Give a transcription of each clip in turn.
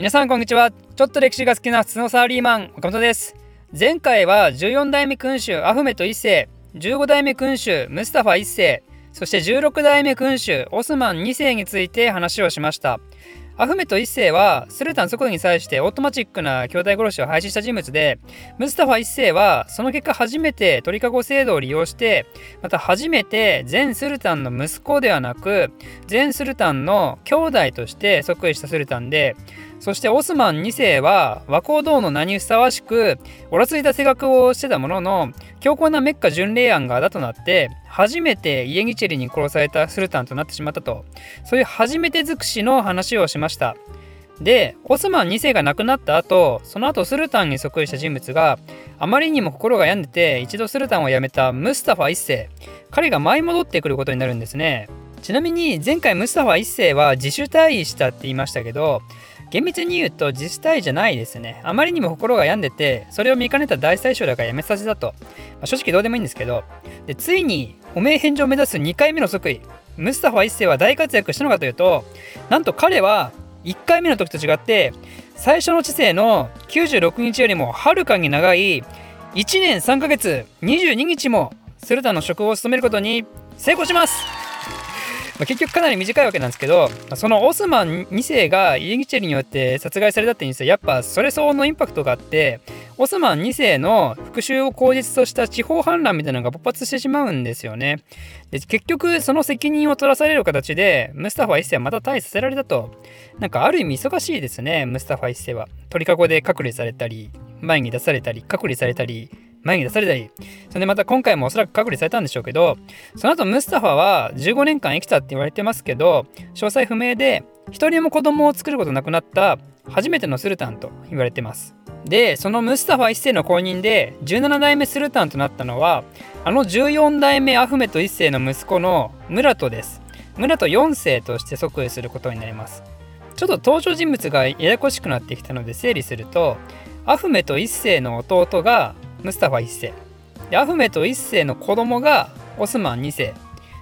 皆さんこんにちは。ちょっと歴史が好きな普通のサラリーマン岡本です。前回は14代目君主アフメト1世15代目君主ムスタファ1世そして16代目君主オスマン2世について話をしました。アフメト1世はスルタン即位に際してオートマチックな兄弟殺しを廃止した人物でムスタファ1世はその結果初めて鳥かご制度を利用してまた初めて前スルタンの息子ではなく全スルタンの兄弟として即位したスルタンでそしてオスマン2世は和光堂の名にふさわしくおらついた性格をしてたものの強硬なメッカ巡礼案がだとなって初めてイエギチェリに殺されたスルタンとなってしまったと。そういう初めて尽くしの話をしました。でオスマン2世が亡くなった後その後スルタンに即位した人物があまりにも心が病んでて一度スルタンを辞めたムスタファ1世。彼が舞い戻ってくることになるんですね。ちなみに前回ムスタファ1世は自主退位したって言いましたけど厳密に言うと自主退位じゃないですね。あまりにも心が病んでて、それを見かねた大宰相だからやめさせたと。まあ、正直どうでもいいんですけど、でついに汚名返上を目指す2回目の即位。ムスタファ1世は大活躍したのかというと、なんと彼は1回目の時と違って、最初の知性の96日よりもはるかに長い1年3ヶ月22日もスルタンの職を務めることに成功しますまあ、結局かなり短いわけなんですけどそのオスマン2世がイエギチェルによって殺害されたっていうニュースはやっぱそれ相応のインパクトがあってオスマン2世の復讐を口実とした地方反乱みたいなのが勃発してしまうんですよね。で結局その責任を取らされる形でムスタファ1世はまた退位させられたと。なんかある意味忙しいですねムスタファ1世は。鳥かごで隔離されたり前に出されたり隔離されたり前に出されたり、それでまた今回もおそらく隔離されたんでしょうけど、その後ムスタファは15年間生きたって言われてますけど、詳細不明で、一人も子供を作ることなくなった初めてのスルタンと言われてます。で、そのムスタファ1世の後任で17代目スルタンとなったのは、あの14代目アフメト1世の息子のムラトです。ムラト4世として即位することになります。ちょっと登場人物がややこしくなってきたので整理すると、アフメト1世の弟がムスタファ1世。でアフメト1世の子供がオスマン2世。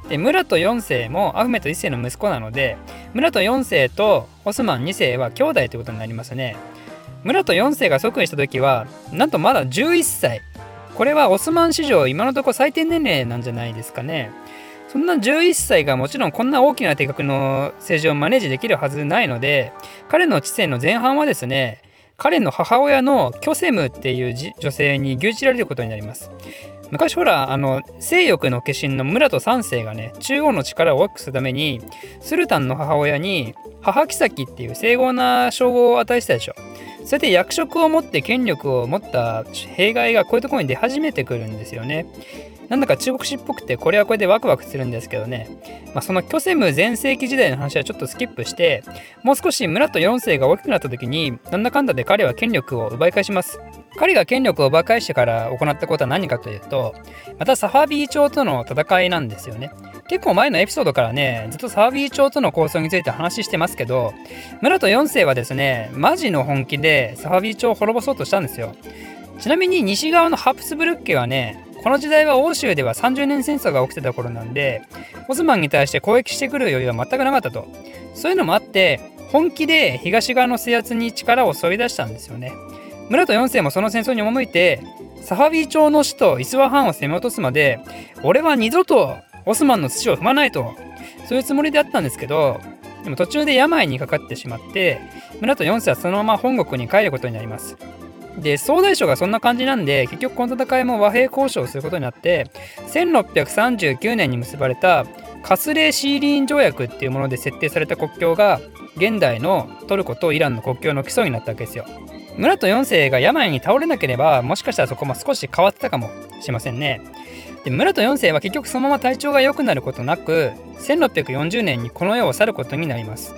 でムラト4世もアフメト1世の息子なのでムラト4世とオスマン2世は兄弟ということになりますね。ムラト4世が即位した時はなんとまだ11歳。これはオスマン史上今のところ最低年齢なんじゃないですかね。そんな11歳がもちろんこんな大きな定格の政治をマネージできるはずないので彼の知性の前半はですね彼の母親のキョセムっていう女性に牛耳られることになります。昔ほらあの性欲の化身の村と三世がね中央の力を大きくするためにスルタンの母親に母妃っていう整合な称号を与えてたでしょ。それで役職を持って権力を持った弊害がこういうところに出始めてくるんですよね。なんだか中国史っぽくてこれはこれでワクワクするんですけどね、まあ、そのキョセム全盛期時代の話はちょっとスキップしてもう少し村と4世が大きくなった時になんだかんだで彼は権力を奪い返します。彼が権力を奪い返してから行ったことは何かというとまたサファビー朝との戦いなんですよね。結構前のエピソードからねずっとサファビー朝との構想について話してますけど村と4世はですねマジの本気でサファビー朝を滅ぼそうとしたんですよ。ちなみに西側のハプスブルク家はねこの時代は欧州では30年戦争が起きてた頃なんでオスマンに対して攻撃してくる余裕は全くなかったと。そういうのもあって本気で東側の制圧に力を注い出したんですよね。村と4世もその戦争に赴いてサファビー朝の首都イスワハンを攻め落とすまで俺は二度とオスマンの土を踏まないとそういうつもりであったんですけどでも途中で病にかかってしまって村と4世はそのまま本国に帰ることになります。で総大将がそんな感じなんで結局この戦いも和平交渉をすることになって1639年に結ばれたカスレーシーリーン条約っていうもので設定された国境が現代のトルコとイランの国境の基礎になったわけですよ。村と4世が病に倒れなければもしかしたらそこも少し変わってたかもしれませんね。で村と4世は結局そのまま体調が良くなることなく1640年にこの世を去ることになります。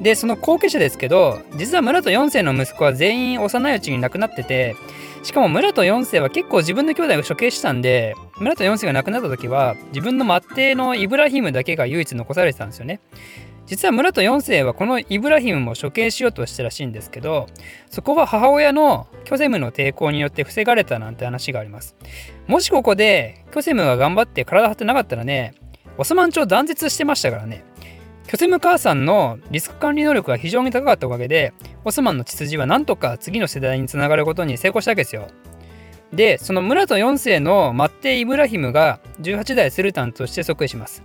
でその後継者ですけど実は村と4世の息子は全員幼いうちに亡くなっててしかも村と4世は結構自分の兄弟を処刑したんで村と4世が亡くなった時は自分の末裔のイブラヒムだけが唯一残されてたんですよね。実は村と4世はこのイブラヒムも処刑しようとしたらしいんですけどそこは母親のキョセムの抵抗によって防がれたなんて話があります。もしここでキョセムが頑張って体張ってなかったらねオスマン朝断絶してましたからね。キョセム母さんのリスク管理能力が非常に高かったおかげでオスマンの血筋はなんとか次の世代につながることに成功したわけですよ。でそのムラト4世のマッテイ・イブラヒムが18代スルタンとして即位します。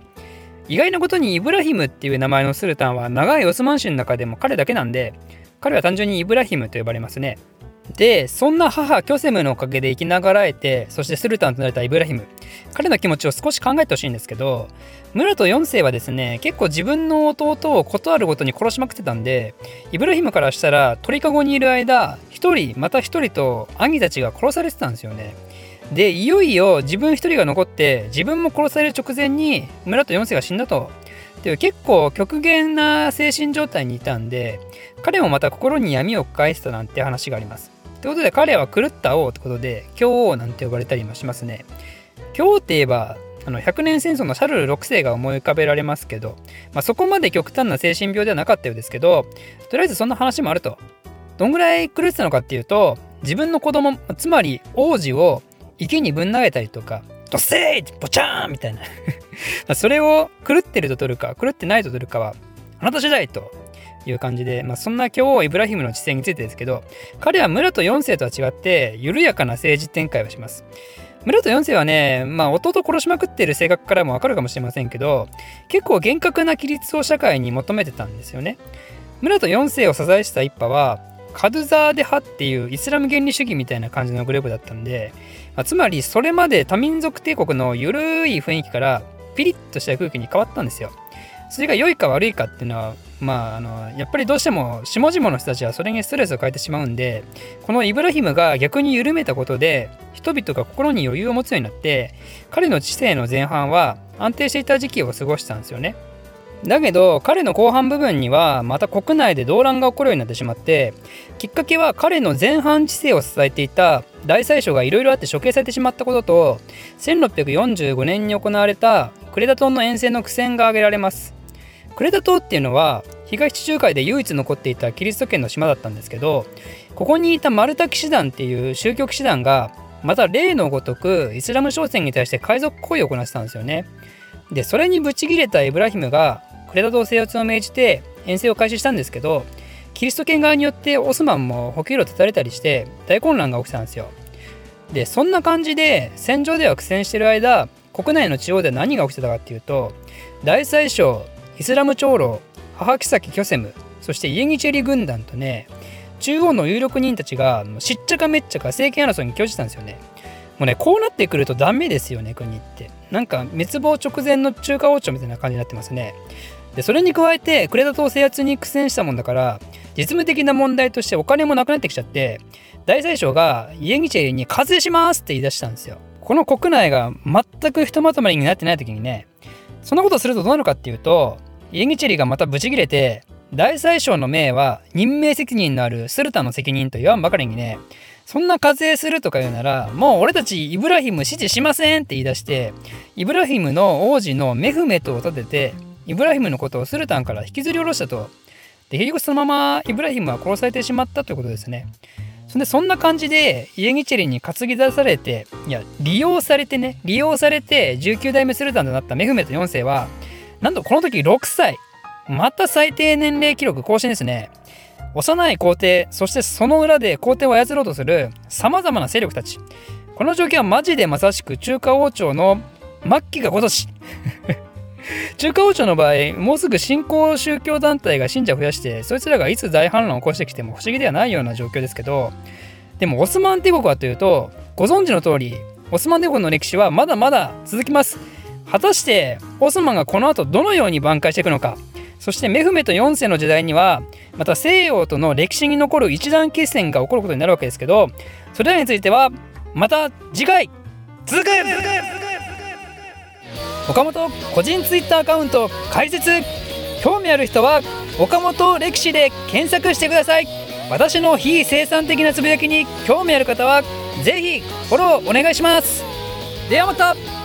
意外なことにイブラヒムっていう名前のスルタンは長いオスマン氏の中でも彼だけなんで彼は単純にイブラヒムと呼ばれますね。で、そんな母キョセムのおかげで生きながらえて、そしてスルタンとなれたイブラヒム。彼の気持ちを少し考えてほしいんですけど、ムラト4世はですね、結構自分の弟を断るごとに殺しまくってたんで、イブラヒムからしたら鳥かごにいる間、一人また一人と兄たちが殺されてたんですよね。で、いよいよ自分一人が残って、自分も殺される直前にムラト4世が死んだと。っていう結構極限な精神状態にいたんで、彼もまた心に闇を抱えてたなんて話があります。ということで彼は狂った王ってことで教王なんて呼ばれたりもしますね。教王って言えばあの100年戦争のシャルル6世が思い浮かべられますけど、まあ、そこまで極端な精神病ではなかったようですけどとりあえずそんな話もあると。どんぐらい狂ってたのかっていうと自分の子供つまり王子を池にぶん投げたりとかドッセーボチャーンみたいな それを狂ってると取るか狂ってないと取るかはあなた次第という感じで、まあ、そんな今日イブラヒムの知性についてですけど彼は村と4世とは違って緩やかな政治展開をします。村と4世はね、まあ、弟殺しまくってる性格からもわかるかもしれませんけど結構厳格な規律を社会に求めてたんですよね。村と4世を支えした一派はカドゥザーデ派っていうイスラム原理主義みたいな感じのグループだったんで、まあ、つまりそれまで多民族帝国の緩い雰囲気からピリッとした空気に変わったんですよ。それが良いか悪いかっていうのはまああのやっぱりどうしても下々の人たちはそれにストレスを変えてしまうんでこのイブラヒムが逆に緩めたことで人々が心に余裕を持つようになって彼の知性の前半は安定していた時期を過ごしたんですよね。だけど彼の後半部分にはまた国内で動乱が起こるようになってしまってきっかけは彼の前半知性を支えていた大宰相がいろいろあって処刑されてしまったことと1645年に行われたクレタ島の遠征の苦戦が挙げられますクレタ島っていうのは東地中海で唯一残っていたキリスト圏の島だったんですけどここにいたマルタ騎士団っていう宗教騎士団がまた例のごとくイスラム商船に対して海賊行為を行ってたんですよね。でそれにブチギレたイブラヒムがクレタ島制圧を命じて遠征を開始したんですけどキリスト圏側によってオスマンも補給路を断たれたりして大混乱が起きたんですよ。でそんな感じで戦場では苦戦してる間国内の地方で何が起きてたかっていうと大宰相イスラム長老母妃キョセムそしてイエニチェリ軍団とね中央の有力人たちがしっちゃかめっちゃか政権争いに興じたんですよね。もうねこうなってくるとダメですよね国って。なんか滅亡直前の中華王朝みたいな感じになってますね。でそれに加えてクレタ島制圧に苦戦したもんだから実務的な問題としてお金もなくなってきちゃって大宰相がイエニチェリに課税しますって言い出したんですよ。この国内が全くひとまとまりになってない時にねそんなことするとどうなるかっていうとイエニチェリがまたブチギレて大宰相の命は任命責任のあるスルタンの責任と言わんばかりにねそんな課税するとか言うならもう俺たちイブラヒム支持しませんって言い出してイブラヒムの王子のメフメトを立ててイブラヒムのことをスルタンから引きずり下ろしたと。で結局そのままイブラヒムは殺されてしまったということですね。そんでそんな感じでイエニチェリに担ぎ出されていや利用されてね利用されて19代目スルタンとなったメフメト4世はなんとこの時6歳。また最低年齢記録更新ですね。幼い皇帝、そしてその裏で皇帝を操ろうとする様々な勢力たち。この状況はマジでまさしく中華王朝の末期が今年。中華王朝の場合、もうすぐ新興宗教団体が信者を増やして、そいつらがいつ大反乱を起こしてきても不思議ではないような状況ですけど、でもオスマン帝国はというと、ご存知の通り、オスマン帝国の歴史はまだまだ続きます。果たしてオスマンがこの後どのように挽回していくのか。そしてメフメト4世の時代にはまた西洋との歴史に残る一段決戦が起こることになるわけですけどそれらについてはまた次回続く。岡本個人ツイッターアカウント開設。興味ある人は岡本歴史で検索してください。私の非生産的なつぶやきに興味ある方はぜひフォローお願いします。ではまた。